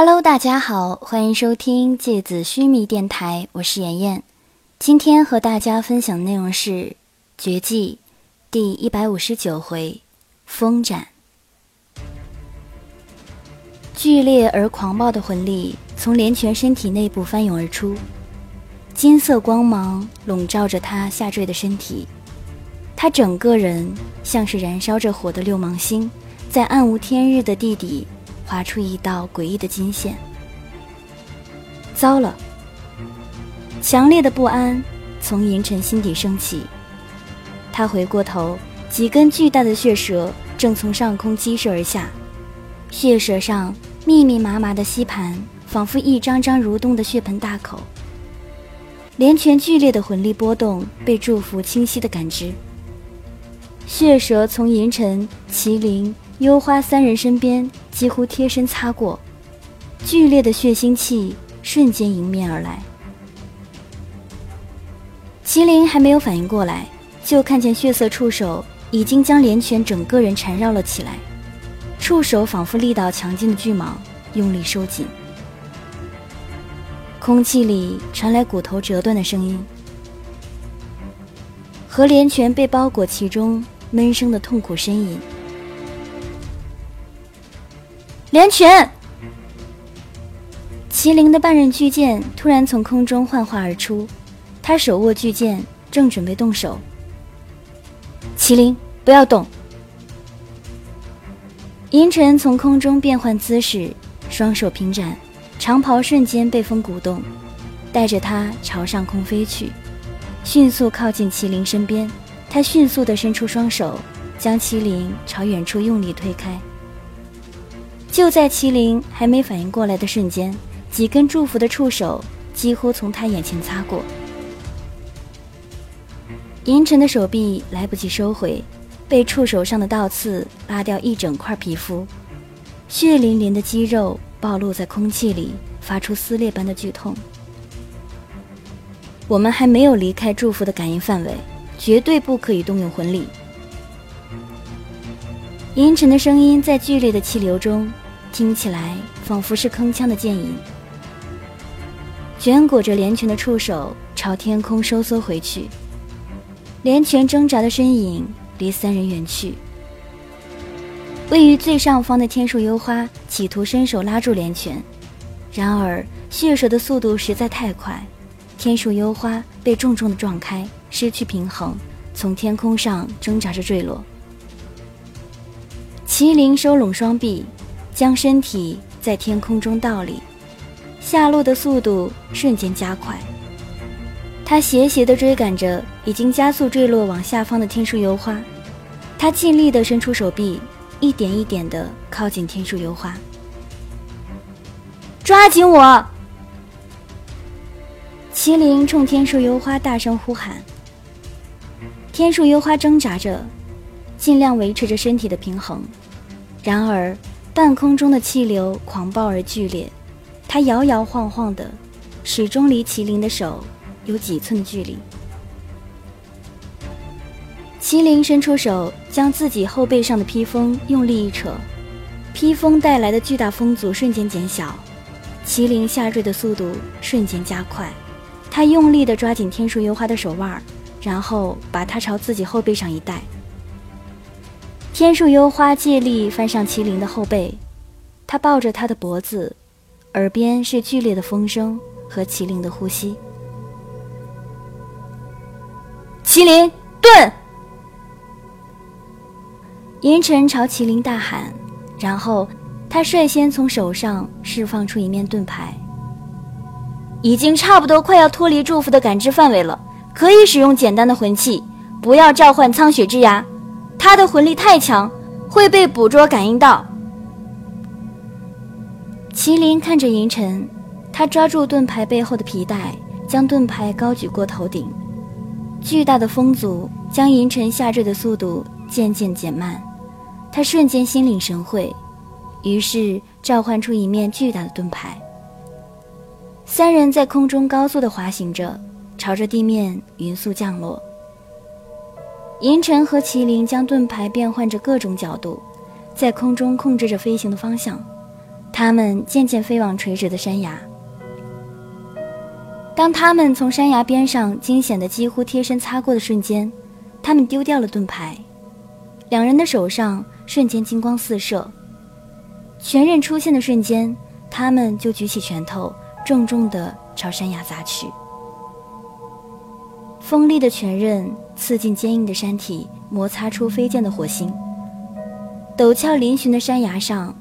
Hello，大家好，欢迎收听芥子须弥电台，我是妍妍。今天和大家分享的内容是《绝技》第一百五十九回“风斩”。剧烈而狂暴的魂力从连泉身体内部翻涌而出，金色光芒笼罩着他下坠的身体，他整个人像是燃烧着火的六芒星，在暗无天日的地底。划出一道诡异的金线。糟了！强烈的不安从银尘心底升起。他回过头，几根巨大的血蛇正从上空激射而下，血蛇上密密麻麻的吸盘，仿佛一张张蠕动的血盆大口。连拳剧烈的魂力波动被祝福清晰的感知。血蛇从银尘、麒麟。幽花三人身边几乎贴身擦过，剧烈的血腥气瞬间迎面而来。麒麟还没有反应过来，就看见血色触手已经将连泉整个人缠绕了起来，触手仿佛力道强劲的巨蟒，用力收紧。空气里传来骨头折断的声音，和连泉被包裹其中闷声的痛苦呻吟。连拳，麒麟的半刃巨剑突然从空中幻化而出，他手握巨剑，正准备动手。麒麟，不要动！银尘从空中变换姿势，双手平展，长袍瞬间被风鼓动，带着他朝上空飞去，迅速靠近麒麟身边。他迅速地伸出双手，将麒麟朝远处用力推开。就在麒麟还没反应过来的瞬间，几根祝福的触手几乎从他眼前擦过。银尘的手臂来不及收回，被触手上的倒刺拉掉一整块皮肤，血淋淋的肌肉暴露在空气里，发出撕裂般的剧痛。我们还没有离开祝福的感应范围，绝对不可以动用魂力。银尘的声音在剧烈的气流中。听起来仿佛是铿锵的剑影，卷裹着连泉的触手朝天空收缩回去。连泉挣扎的身影离三人远去。位于最上方的天树幽花企图伸手拉住连泉，然而血蛇的速度实在太快，天树幽花被重重的撞开，失去平衡，从天空上挣扎着坠落。麒麟收拢双臂。将身体在天空中倒立，下落的速度瞬间加快。他斜斜地追赶着已经加速坠落往下方的天树幽花，他尽力地伸出手臂，一点一点地靠近天树幽花。抓紧我！麒麟冲天树幽花大声呼喊。天树幽花挣扎着，尽量维持着身体的平衡，然而。半空中的气流狂暴而剧烈，它摇摇晃晃的，始终离麒麟的手有几寸距离。麒麟伸出手，将自己后背上的披风用力一扯，披风带来的巨大风阻瞬间减小，麒麟下坠的速度瞬间加快。他用力地抓紧天树幽花的手腕，然后把它朝自己后背上一带。天树幽花借力翻上麒麟的后背，他抱着他的脖子，耳边是剧烈的风声和麒麟的呼吸。麒麟盾！银尘朝麒麟大喊，然后他率先从手上释放出一面盾牌。已经差不多快要脱离祝福的感知范围了，可以使用简单的魂器，不要召唤苍雪之牙。他的魂力太强，会被捕捉感应到。麒麟看着银尘，他抓住盾牌背后的皮带，将盾牌高举过头顶。巨大的风阻将银尘下坠的速度渐渐减慢，他瞬间心领神会，于是召唤出一面巨大的盾牌。三人在空中高速的滑行着，朝着地面匀速降落。银尘和麒麟将盾牌变换着各种角度，在空中控制着飞行的方向。他们渐渐飞往垂直的山崖。当他们从山崖边上惊险的几乎贴身擦过的瞬间，他们丢掉了盾牌，两人的手上瞬间金光四射。拳刃出现的瞬间，他们就举起拳头，重重地朝山崖砸去。锋利的拳刃刺进坚硬的山体，摩擦出飞溅的火星。陡峭嶙峋的山崖上，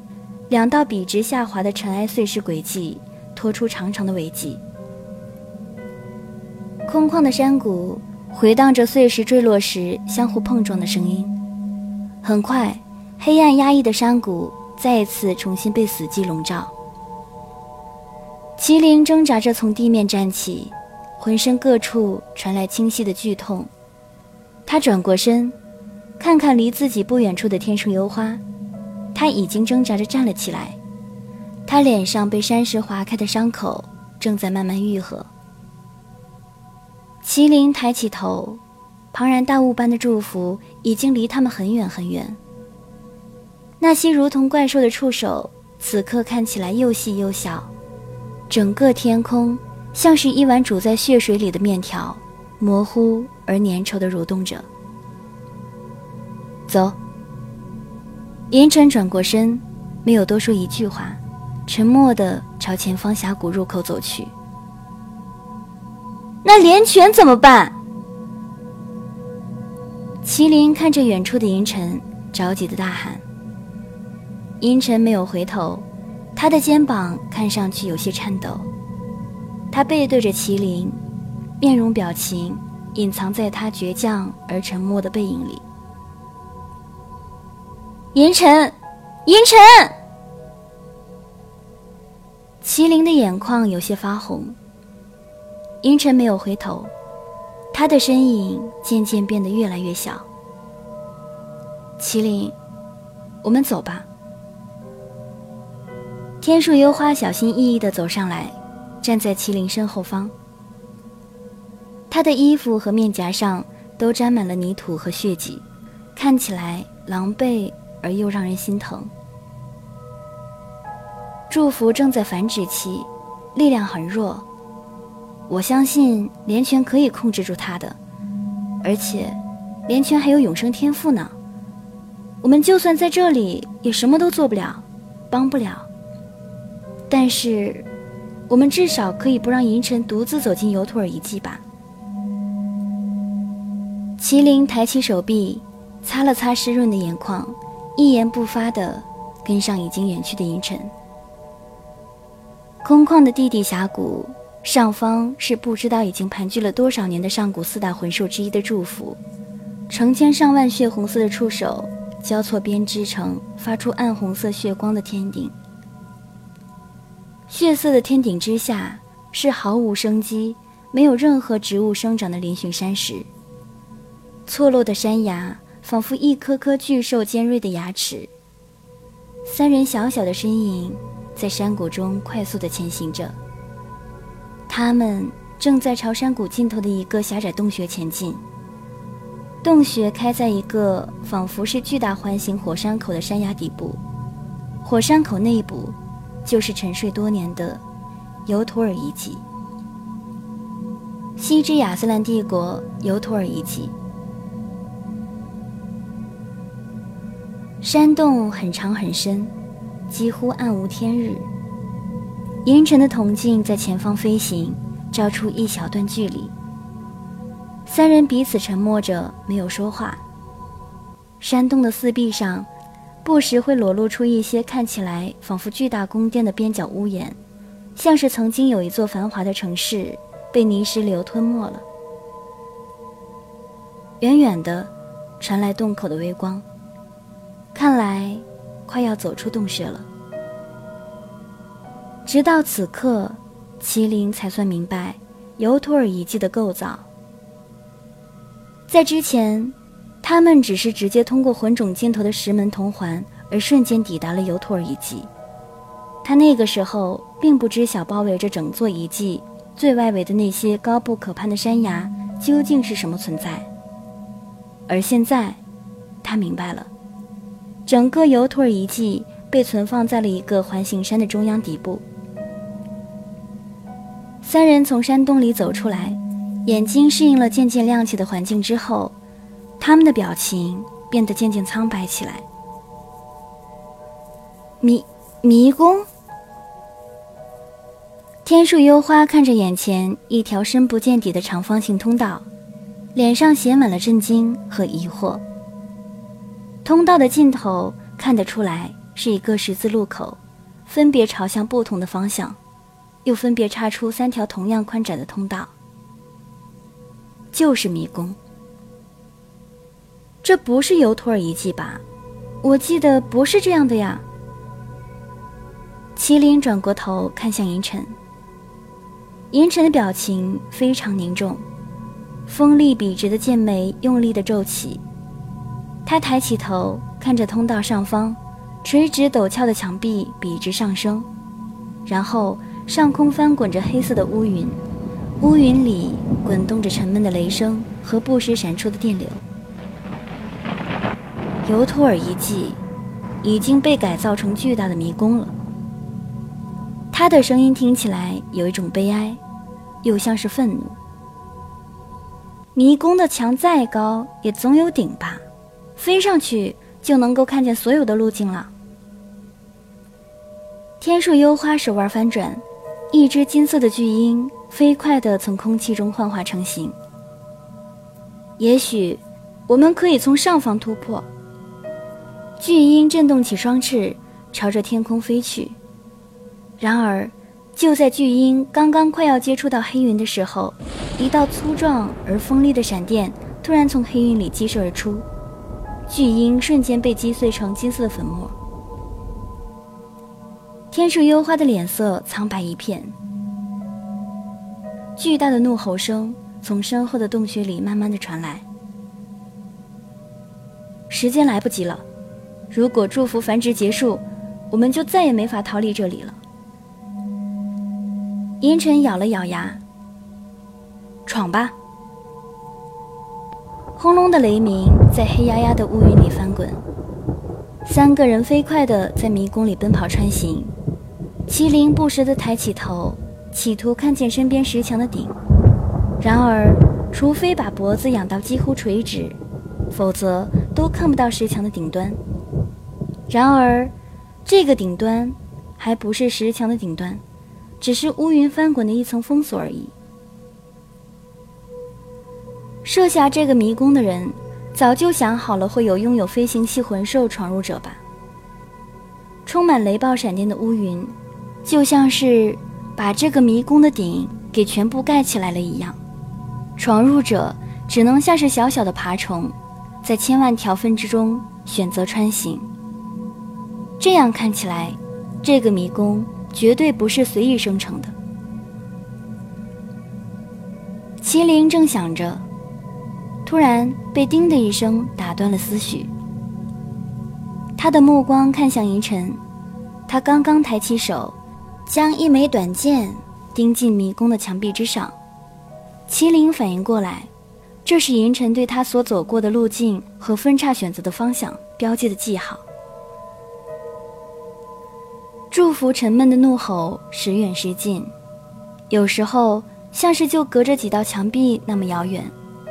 两道笔直下滑的尘埃碎石轨迹，拖出长长的尾迹。空旷的山谷回荡着碎石坠落时相互碰撞的声音。很快，黑暗压抑的山谷再一次重新被死寂笼罩。麒麟挣扎着从地面站起，浑身各处传来清晰的剧痛。他转过身，看看离自己不远处的天树幽花，他已经挣扎着站了起来。他脸上被山石划开的伤口正在慢慢愈合。麒麟抬起头，庞然大物般的祝福已经离他们很远很远。那些如同怪兽的触手，此刻看起来又细又小。整个天空像是一碗煮在血水里的面条，模糊而粘稠的蠕动着。走。银尘转过身，没有多说一句话，沉默地朝前方峡谷入口走去。那连泉怎么办？麒麟看着远处的银尘，着急的大喊。银尘没有回头，他的肩膀看上去有些颤抖。他背对着麒麟，面容表情隐藏在他倔强而沉默的背影里。银尘，银尘！麒麟的眼眶有些发红。银尘没有回头，他的身影渐渐变得越来越小。麒麟，我们走吧。天树幽花小心翼翼的走上来，站在麒麟身后方。他的衣服和面颊上都沾满了泥土和血迹，看起来狼狈而又让人心疼。祝福正在繁殖期，力量很弱。我相信连泉可以控制住他的，而且连泉还有永生天赋呢。我们就算在这里也什么都做不了，帮不了。但是，我们至少可以不让银尘独自走进尤图尔遗迹吧。麒麟抬起手臂，擦了擦湿润的眼眶，一言不发地跟上已经远去的银尘。空旷的地底峡谷。上方是不知道已经盘踞了多少年的上古四大魂兽之一的祝福，成千上万血红色的触手交错编织成发出暗红色血光的天顶。血色的天顶之下是毫无生机、没有任何植物生长的嶙峋山石。错落的山崖仿佛一颗颗巨兽尖锐的牙齿。三人小小的身影在山谷中快速地前行着。他们正在朝山谷尽头的一个狭窄洞穴前进。洞穴开在一个仿佛是巨大环形火山口的山崖底部，火山口内部就是沉睡多年的尤图尔遗迹——西之亚斯兰帝国尤图尔遗迹。山洞很长很深，几乎暗无天日。银尘的铜镜在前方飞行，照出一小段距离。三人彼此沉默着，没有说话。山洞的四壁上，不时会裸露出一些看起来仿佛巨大宫殿的边角屋檐，像是曾经有一座繁华的城市被泥石流吞没了。远远的，传来洞口的微光，看来快要走出洞穴了。直到此刻，麒麟才算明白尤图尔遗迹的构造。在之前，他们只是直接通过魂种尽头的石门铜环而瞬间抵达了尤图尔遗迹。他那个时候并不知晓包围着整座遗迹最外围的那些高不可攀的山崖究竟是什么存在。而现在，他明白了，整个尤图尔遗迹被存放在了一个环形山的中央底部。三人从山洞里走出来，眼睛适应了渐渐亮起的环境之后，他们的表情变得渐渐苍白起来。迷迷宫。天树幽花看着眼前一条深不见底的长方形通道，脸上写满了震惊和疑惑。通道的尽头看得出来是一个十字路口，分别朝向不同的方向，又分别插出三条同样宽窄的通道，就是迷宫。这不是尤托尔遗迹吧？我记得不是这样的呀。麒麟转过头看向银尘，银尘的表情非常凝重，锋利笔直的剑眉用力地皱起。他抬起头，看着通道上方垂直陡峭的墙壁，笔直上升，然后上空翻滚着黑色的乌云，乌云里滚动着沉闷的雷声和不时闪出的电流。尤托尔遗迹已经被改造成巨大的迷宫了。他的声音听起来有一种悲哀，又像是愤怒。迷宫的墙再高，也总有顶吧。飞上去就能够看见所有的路径了。天树幽花手腕翻转，一只金色的巨鹰飞快地从空气中幻化成形。也许我们可以从上方突破。巨鹰震动起双翅，朝着天空飞去。然而，就在巨鹰刚刚快要接触到黑云的时候，一道粗壮而锋利的闪电突然从黑云里激射而出。巨鹰瞬间被击碎成金色的粉末，天树幽花的脸色苍白一片。巨大的怒吼声从身后的洞穴里慢慢的传来。时间来不及了，如果祝福繁殖结束，我们就再也没法逃离这里了。阴沉咬了咬牙，闯吧。轰隆的雷鸣在黑压压的乌云里翻滚，三个人飞快地在迷宫里奔跑穿行。麒麟不时地抬起头，企图看见身边石墙的顶，然而，除非把脖子仰到几乎垂直，否则都看不到石墙的顶端。然而，这个顶端还不是石墙的顶端，只是乌云翻滚的一层封锁而已。设下这个迷宫的人，早就想好了会有拥有飞行系魂兽闯入者吧。充满雷暴闪电的乌云，就像是把这个迷宫的顶给全部盖起来了一样。闯入者只能像是小小的爬虫，在千万条分之中选择穿行。这样看起来，这个迷宫绝对不是随意生成的。麒麟正想着。突然被“叮”的一声打断了思绪，他的目光看向银尘，他刚刚抬起手，将一枚短剑钉进迷宫的墙壁之上。麒麟反应过来，这是银尘对他所走过的路径和分叉选择的方向标记的记号。祝福沉闷的怒吼时远时近，有时候像是就隔着几道墙壁那么遥远。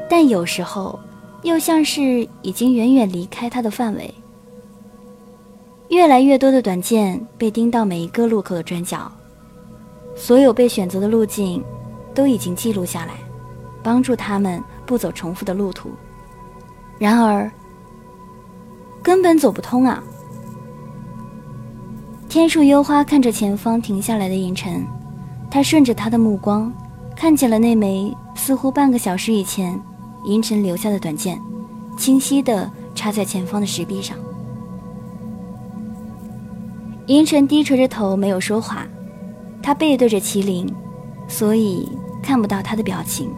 但有时候，又像是已经远远离开他的范围。越来越多的短剑被钉到每一个路口的转角，所有被选择的路径都已经记录下来，帮助他们不走重复的路途。然而，根本走不通啊！天树幽花看着前方停下来的银尘，他顺着他的目光，看见了那枚似乎半个小时以前。银尘留下的短剑，清晰地插在前方的石壁上。银尘低垂着头，没有说话。他背对着麒麟，所以看不到他的表情。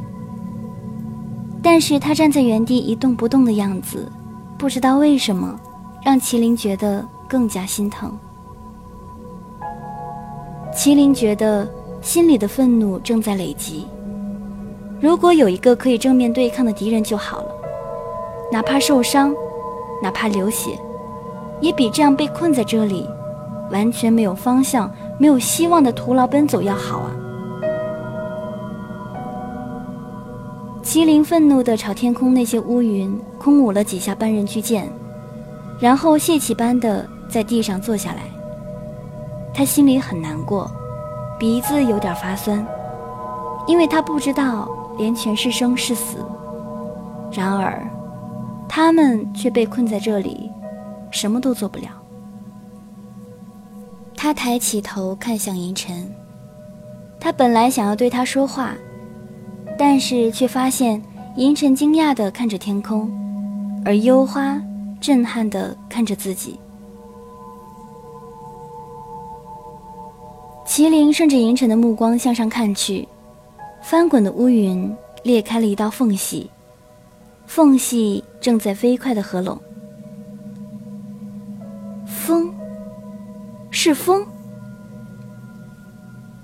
但是他站在原地一动不动的样子，不知道为什么，让麒麟觉得更加心疼。麒麟觉得心里的愤怒正在累积。如果有一个可以正面对抗的敌人就好了，哪怕受伤，哪怕流血，也比这样被困在这里完全没有方向、没有希望的徒劳奔走要好啊！麒麟愤怒地朝天空那些乌云空舞了几下半人巨剑，然后泄气般的在地上坐下来。他心里很难过，鼻子有点发酸，因为他不知道连泉是生是死。然而，他们却被困在这里，什么都做不了。他抬起头看向银尘，他本来想要对他说话，但是却发现银尘惊讶地看着天空，而幽花震撼地看着自己。麒麟顺着银尘的目光向上看去，翻滚的乌云裂开了一道缝隙，缝隙正在飞快地合拢。风。是风。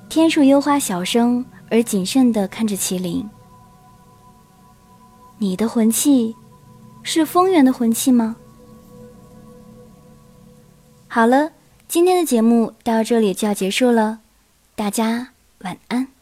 天树幽花小声而谨慎地看着麒麟：“你的魂器，是风源的魂器吗？”好了，今天的节目到这里就要结束了，大家晚安。